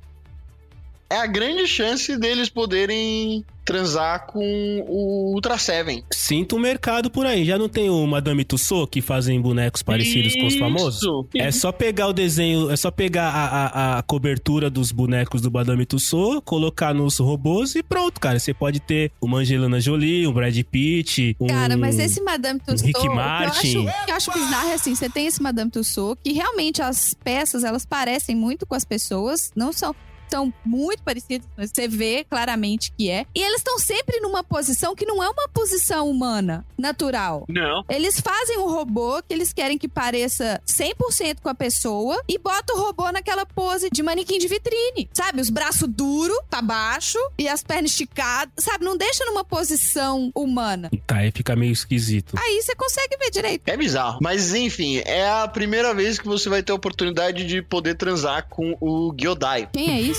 É a grande chance deles poderem transar com o Ultra Seven. Sinto um mercado por aí. Já não tem o Madame Tussauds que fazem bonecos parecidos com os famosos? Isso. É só pegar o desenho, é só pegar a, a, a cobertura dos bonecos do Madame Tussauds, colocar nos robôs e pronto, cara. Você pode ter uma Angelina Jolie, um Brad Pitt, um... Cara, mas esse Madame Tussauds... Rick o que eu Martin. acho- O que eu acho bizarro é assim, você tem esse Madame Tussauds, que realmente as peças, elas parecem muito com as pessoas, não são... São muito parecidas, mas você vê claramente que é. E eles estão sempre numa posição que não é uma posição humana, natural. Não. Eles fazem um robô que eles querem que pareça 100% com a pessoa e bota o robô naquela pose de manequim de vitrine. Sabe? Os braços duros pra baixo e as pernas esticadas. Sabe? Não deixa numa posição humana. Tá, aí fica meio esquisito. Aí você consegue ver direito. É bizarro. Mas enfim, é a primeira vez que você vai ter a oportunidade de poder transar com o Gyodai. Quem é isso?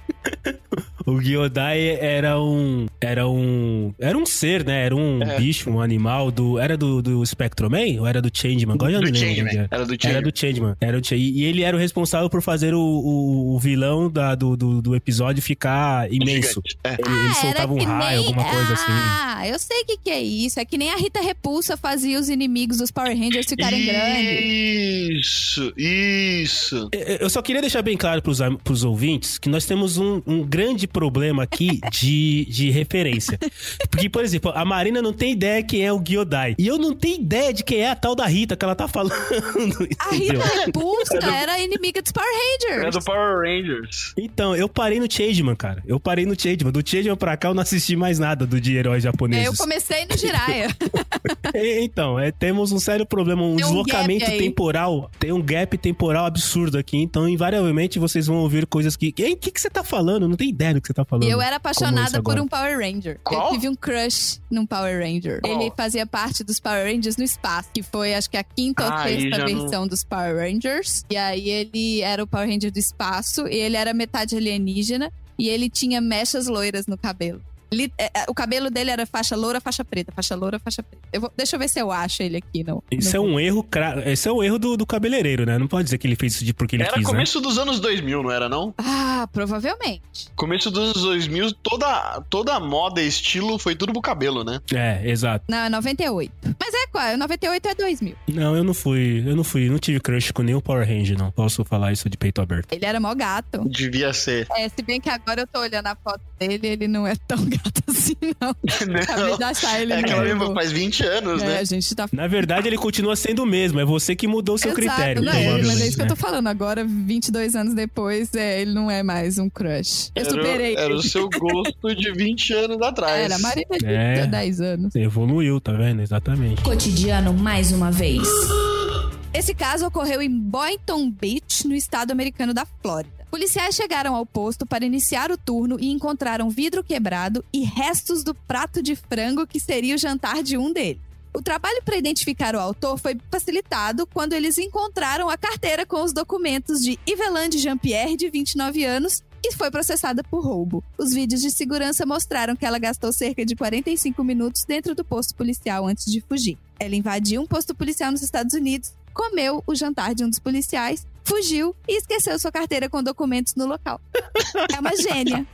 O Gyodai era um. Era um. Era um ser, né? Era um É. bicho, um animal do. Era do, do Spectroman? Ou era do Changeman? Agora eu não Do lembro. Changeman. era. Era do Era Changeman. do Changeman. Era o Cha- e ele era o responsável por fazer o, o, o vilão da, do, do, do episódio ficar imenso. É. Ele, ele soltava um raio, nem- alguma coisa assim. Ah, eu sei o que, que é isso. É que nem a Rita Repulsa fazia os inimigos dos Power Rangers ficarem grandes. Isso, isso. Eu só queria deixar bem claro pros, pros ouvintes que nós temos um, um grande problema aqui de, de referência. Porque, por exemplo, a Marina não tem ideia quem é o Gyodai. E eu não tenho ideia de quem é a tal da Rita que ela tá falando. A? Rita Repulsa era inimiga dos Power Rangers. É do Power Rangers. Então, eu parei no Changeman, cara. Eu parei no Changeman. Do Changeman pra cá eu não assisti mais nada do de heróis japoneses. Eu comecei no Jiraiya. Então, é, temos um sério problema, um Tem um deslocamento temporal. Tem um gap temporal absurdo aqui. Então, invariavelmente, vocês vão ouvir coisas que. O que, que você tá falando? Eu não tenho ideia do que você tá falando. E eu era apaixonada por um Power Ranger. Qual? Eu tive um crush num Power Ranger. Qual? Ele fazia parte dos Power Rangers no espaço, que foi acho que a quinta ou Ah, aí sexta já não- versão dos Power Rangers. E aí ele era o Power Ranger do espaço e ele era metade alienígena e ele tinha mechas loiras no cabelo. Li- é, é, o cabelo dele era faixa loura, faixa preta, faixa loura, faixa preta. Eu vou- deixa eu ver se eu acho ele aqui no. Isso no é um erro, cra- esse é um erro do, do cabeleireiro, né? Não pode dizer que ele fez isso de porque ele Era quis, né? começo dos anos 2000, não era não? Ah, provavelmente. Começo dos anos 2000, toda, toda a moda e estilo foi tudo pro cabelo, né? É, exato. Não, é 98. Mas é qual? 98 é 2000. Não, eu não fui, eu não fui, não tive crush com nenhum Power Ranger, não. Posso falar isso de peito aberto. Ele era mó gato. Devia ser. É, se bem que agora eu tô olhando a foto dele, ele não é tão gato assim, não. Acabei Não. de achar ele É aquela mesma, faz 20 anos, É, né? a gente tá... Na verdade, ele continua sendo o mesmo, é você que mudou o seu Exato, critério. não, é, mas é isso que eu né? tô falando. Agora, 22 anos depois, é, ele não é mais um crush. Eu Era o- superei. Era o seu gosto de 20 anos atrás. Era, a Marina de É. 10 anos. Evoluiu, tá vendo? Exatamente. Cotidiano mais uma vez. Esse caso ocorreu em Boynton Beach, no estado americano da Flórida. Policiais chegaram ao posto para iniciar o turno e encontraram vidro quebrado e restos do prato de frango que seria o jantar de um deles. O trabalho para identificar o autor foi facilitado quando eles encontraram a carteira com os documentos de Ivelande Jean-Pierre, de 29 anos, e foi processada por roubo. Os vídeos de segurança mostraram que ela gastou cerca de 45 minutos dentro do posto policial antes de fugir. Ela invadiu um posto policial nos Estados Unidos, comeu o jantar de um dos policiais, fugiu e esqueceu sua carteira com documentos no local. É uma gênia.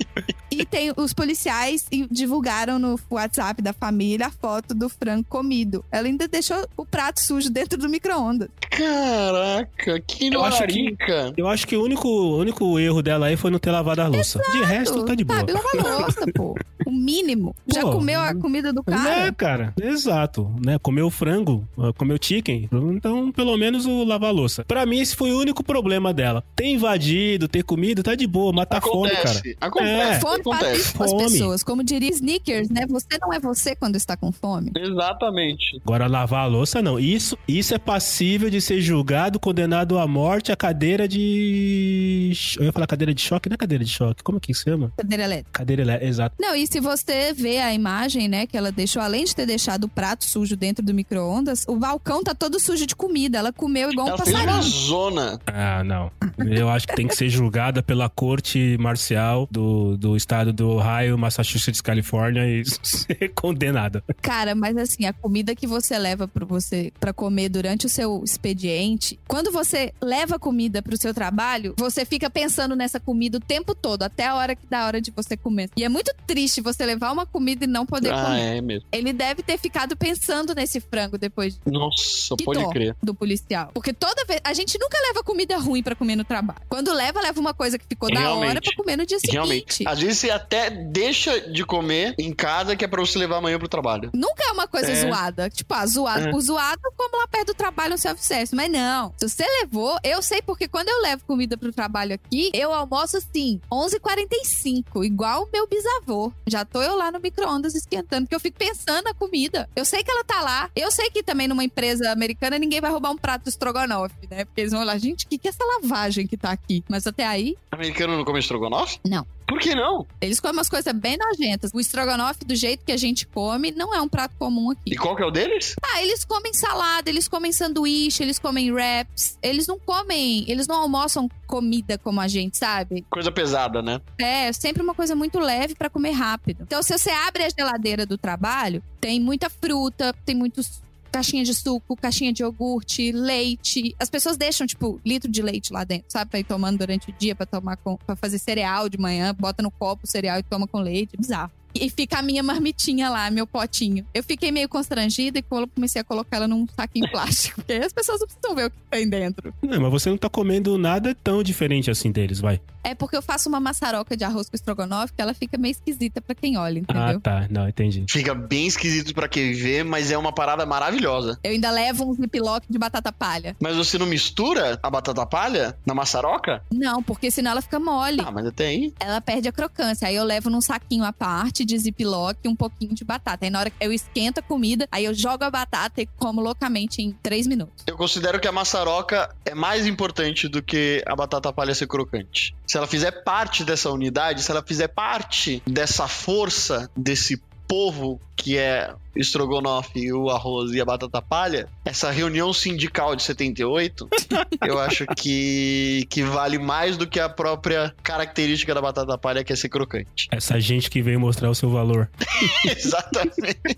E tem os policiais e divulgaram no WhatsApp da família a foto do frango comido. Ela ainda deixou o prato sujo dentro do micro-ondas. Caraca, que Eu acho que- larica. Eu acho que o único, o único erro dela aí foi não ter lavado a louça. De resto, tá de boa. Sabe, lavar louça, pô. O mínimo. Já Pô, comeu a comida do É, cara? cara, exato, né? Comeu frango, ah, comeu chicken, então pelo menos o lavar a louça. Pra mim esse foi o único problema dela. Ter invadido, ter comido, tá de boa, mas tá fome, cara. Acontece. Acontece. É. Fome faz acontece. isso com as Fome. pessoas. Como diria Snickers, né? Você não é você quando está com fome. Exatamente. Agora lavar a louça não. Isso, isso é passível de ser julgado, condenado à morte, a cadeira de eu ia falar cadeira de choque, não é cadeira de choque. Como que se chama? Cadeira elétrica. Cadeira elétrica, exato. Não, e se você vê a imagem, né, que ela deixou, além de ter deixado o prato sujo dentro do micro-ondas, o balcão tá todo sujo de comida. Ela comeu igual um Ela fez uma passarinho. zona. Ah, não. Eu acho que tem que ser julgada pela corte marcial do, do estado do Ohio, Massachusetts, Califórnia e ser condenada. Cara, mas assim, a comida que você leva para você para comer durante o seu expediente, quando você leva comida pro seu trabalho, você fica pensando nessa comida o tempo todo, até a hora que dá a hora de você comer. E é muito triste você levar uma comida e não poder Ah, comer. é mesmo. Ele deve ter ficado pensando nesse frango depois Nossa, Que pode crer. do policial. Porque toda vez. A gente nunca leva comida ruim pra comer no trabalho. Quando leva, leva uma coisa que ficou da hora Realmente. pra comer no dia Realmente. seguinte. Às vezes você até deixa de comer em casa que é pra você levar amanhã pro trabalho. Nunca é uma coisa É. zoada. Tipo, ah, zoado É. por zoado, como lá perto do trabalho um self-service. Mas não. Se você levou, eu sei porque quando eu levo comida pro trabalho aqui, eu almoço assim, 11h45, igual o meu bisavô. Já tô eu lá no micro-ondas esquentando, porque eu fico pensando na comida. Eu sei que ela tá lá. Eu sei que também numa empresa americana ninguém vai roubar um prato de estrogonofe, né? Porque eles vão lá, gente, o que, que é essa lavagem que tá aqui? Mas até aí, Americano não come estrogonofe? Não. Por que não? eles comem umas coisas bem nojentas. O estrogonofe, do jeito que a gente come, não é um prato comum aqui. E qual que é o deles? Ah, eles comem salada, eles comem sanduíche, eles comem wraps. Eles não comem, eles não almoçam comida como a gente, sabe? Coisa pesada, né? É sempre uma coisa muito leve pra comer rápido. Então, se você abre a geladeira do trabalho, tem muita fruta, tem muitos caixinha de suco, caixinha de iogurte, leite. As pessoas deixam, tipo, litro de leite lá dentro, sabe? Pra ir tomando durante o dia, pra tomar com, pra fazer cereal de manhã, bota no copo o cereal e toma com leite. É bizarro. E fica a minha marmitinha lá, meu potinho. Eu fiquei meio constrangida e comecei a colocar ela num saquinho plástico. Porque as pessoas não precisam ver o que tem dentro. Não, mas você não tá comendo nada tão diferente assim deles, vai. É porque eu faço uma maçaroca de arroz com estrogonofe que ela fica meio esquisita pra quem olha, Ah, entendeu? tá. Não, entendi. Fica bem esquisito pra quem vê, mas é uma parada maravilhosa. Eu ainda levo um ziplock de batata palha. Mas você não mistura a batata palha na maçaroca? Não, porque senão ela fica mole. Ah, mas até aí. Ela perde a crocância. Aí eu levo num saquinho à parte de ziplock um pouquinho de batata. Aí na hora que eu esquento a comida, aí eu jogo a batata e como loucamente em três minutos. Eu considero que a maçaroca é mais importante do que a batata palha ser crocante. Se ela fizer parte dessa unidade, se ela fizer parte dessa força, desse povo que é o estrogonofe, o arroz e a batata palha, essa reunião sindical de 78, eu acho que, que vale mais do que a própria característica da batata palha, que é ser crocante. Essa gente que veio mostrar o seu valor. Exatamente.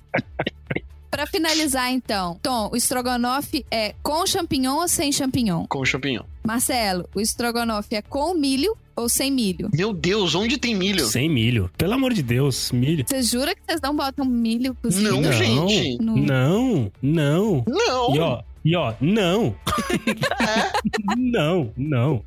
Pra finalizar, então, Tom, o estrogonofe é com champignon ou sem champignon? Com champignon. Marcelo, o estrogonofe é com milho ou sem milho? Meu Deus, onde tem milho? Sem milho. Pelo amor de Deus, milho. Você jura que vocês não botam milho cozido? Não, Não. gente. No- Não, não. Não. E ó, e ó, não. não, não.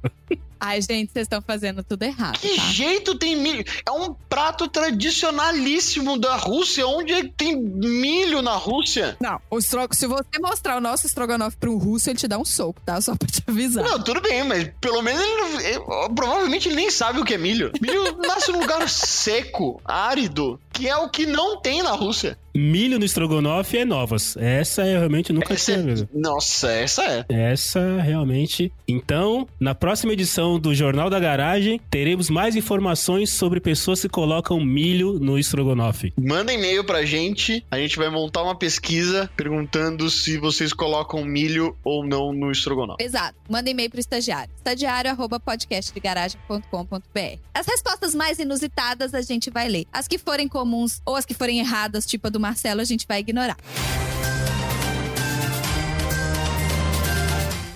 Ai, gente, vocês estão fazendo tudo errado, Que tá? jeito tem milho? É um prato tradicionalíssimo da Rússia. Onde é que tem milho na Rússia? Não, o estro... se você mostrar o nosso estrogonofe pra um russo, ele te dá um soco, tá? Só pra te avisar. Não, tudo bem, mas pelo menos ele não. ele- provavelmente ele nem sabe o que é milho. Milho nasce num lugar seco, árido, que é o que não tem na Rússia. Milho no estrogonofe é novas. Essa eu realmente nunca Essa tinha é-. Nossa, essa é. Essa realmente. Então, na próxima edição do Jornal da Garagem, teremos mais informações sobre pessoas que colocam milho no estrogonofe. Manda e-mail pra gente, a gente vai montar uma pesquisa perguntando se vocês colocam milho ou não no estrogonofe. Exato. Manda e-mail pro estagiário. Estagiário arroba podcastdegaragem.com.br. As respostas mais inusitadas a gente vai ler. As que forem comuns ou as que forem erradas, tipo a do Marcelo, a gente vai ignorar.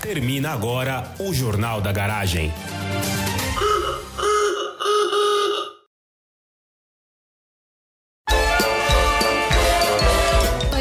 Termina agora o Jornal da Garagem.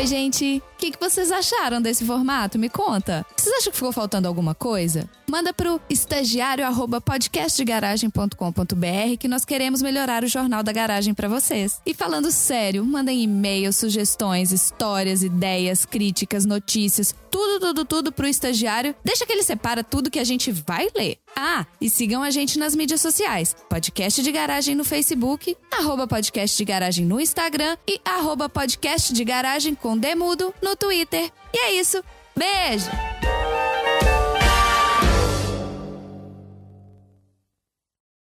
Gente. O que, que vocês acharam desse formato? Me conta. Vocês acham que ficou faltando alguma coisa? Manda pro estagiário arroba podcastdegaragem.com.br que nós queremos melhorar o Jornal da Garagem pra vocês. E falando sério, mandem e-mails, sugestões, histórias, ideias, críticas, notícias, tudo, tudo, tudo pro estagiário. Deixa que ele separa tudo que a gente vai ler. Ah, e sigam a gente nas mídias sociais. Podcast de Garagem no Facebook, arroba podcast de garagem no Instagram e arroba podcast de garagem com Demudo no Twitter. E é isso. Beijo!